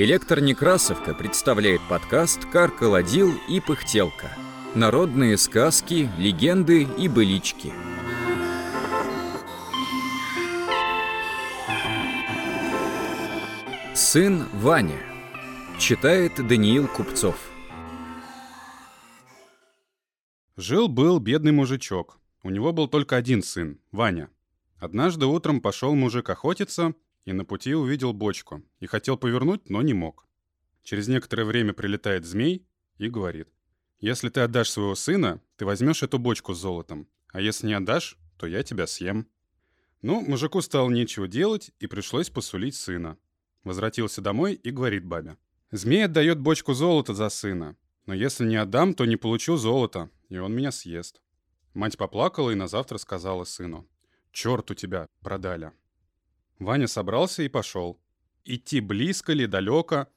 Электронекрасовка представляет подкаст «Каркаладил и пыхтелка». Народные сказки, легенды и былички. Сын Ваня. Читает Даниил Купцов. Жил-был бедный мужичок. У него был только один сын, Ваня. Однажды утром пошел мужик охотиться и на пути увидел бочку. И хотел повернуть, но не мог. Через некоторое время прилетает змей и говорит. «Если ты отдашь своего сына, ты возьмешь эту бочку с золотом. А если не отдашь, то я тебя съем». Ну, мужику стало нечего делать, и пришлось посулить сына. Возвратился домой и говорит бабе. «Змей отдает бочку золота за сына. Но если не отдам, то не получу золото, и он меня съест». Мать поплакала и на завтра сказала сыну. «Черт у тебя, продали». Ваня собрался и пошел. Идти близко ли, далеко.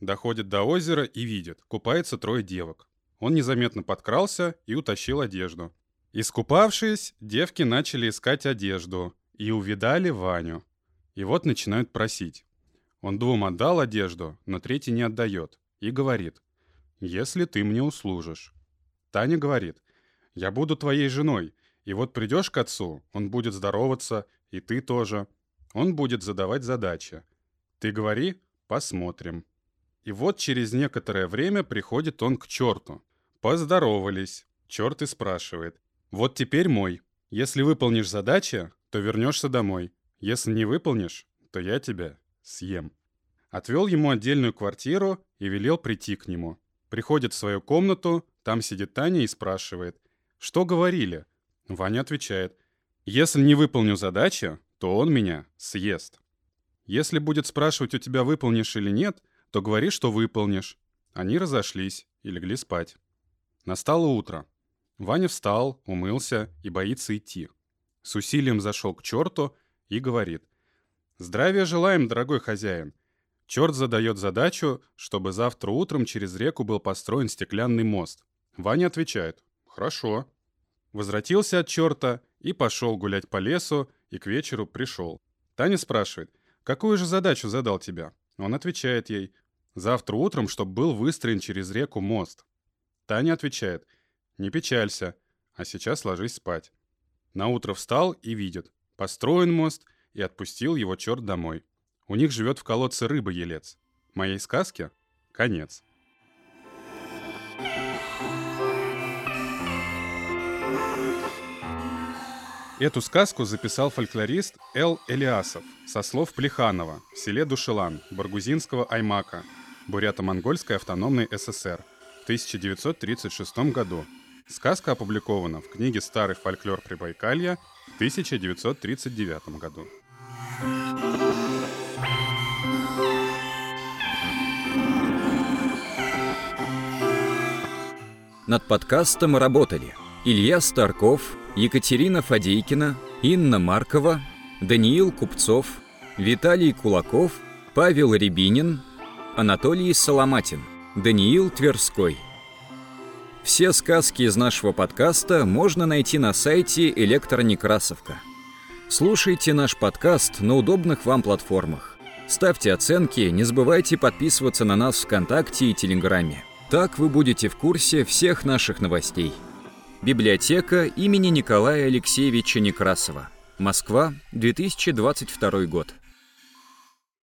Доходит до озера и видит, купается трое девок. Он незаметно подкрался и утащил одежду. Искупавшись, девки начали искать одежду и увидали Ваню. И вот начинают просить. Он двум отдал одежду, но третий не отдает. И говорит, «Если ты мне услужишь». Таня говорит, «Я буду твоей женой, и вот придешь к отцу, он будет здороваться, и ты тоже. Он будет задавать задачи. Ты говори, посмотрим. И вот через некоторое время приходит он к черту. Поздоровались. Черт и спрашивает. Вот теперь мой. Если выполнишь задачи, то вернешься домой. Если не выполнишь, то я тебя съем. Отвел ему отдельную квартиру и велел прийти к нему. Приходит в свою комнату, там сидит Таня и спрашивает. Что говорили? Ваня отвечает. Если не выполню задачи, то он меня съест. Если будет спрашивать у тебя, выполнишь или нет, то говори, что выполнишь. Они разошлись и легли спать. Настало утро. Ваня встал, умылся и боится идти. С усилием зашел к черту и говорит. «Здравия желаем, дорогой хозяин. Черт задает задачу, чтобы завтра утром через реку был построен стеклянный мост. Ваня отвечает. «Хорошо». Возвратился от черта и пошел гулять по лесу, и к вечеру пришел. Таня спрашивает, какую же задачу задал тебя? Он отвечает ей, завтра утром, чтобы был выстроен через реку мост. Таня отвечает, не печалься, а сейчас ложись спать. На утро встал и видит, построен мост, и отпустил его черт домой. У них живет в колодце рыба-елец. Моей сказке конец. Эту сказку записал фольклорист Эл Элиасов со слов Плеханова в селе Душелан Баргузинского Аймака, Бурято-Монгольской автономной ССР в 1936 году. Сказка опубликована в книге «Старый фольклор Прибайкалья» в 1939 году. Над подкастом работали Илья Старков, Екатерина Фадейкина, Инна Маркова, Даниил Купцов, Виталий Кулаков, Павел Рябинин, Анатолий Соломатин, Даниил Тверской. Все сказки из нашего подкаста можно найти на сайте Электронекрасовка. Слушайте наш подкаст на удобных вам платформах. Ставьте оценки, не забывайте подписываться на нас в ВКонтакте и Телеграме. Так вы будете в курсе всех наших новостей. Библиотека имени Николая Алексеевича Некрасова. Москва, 2022 год.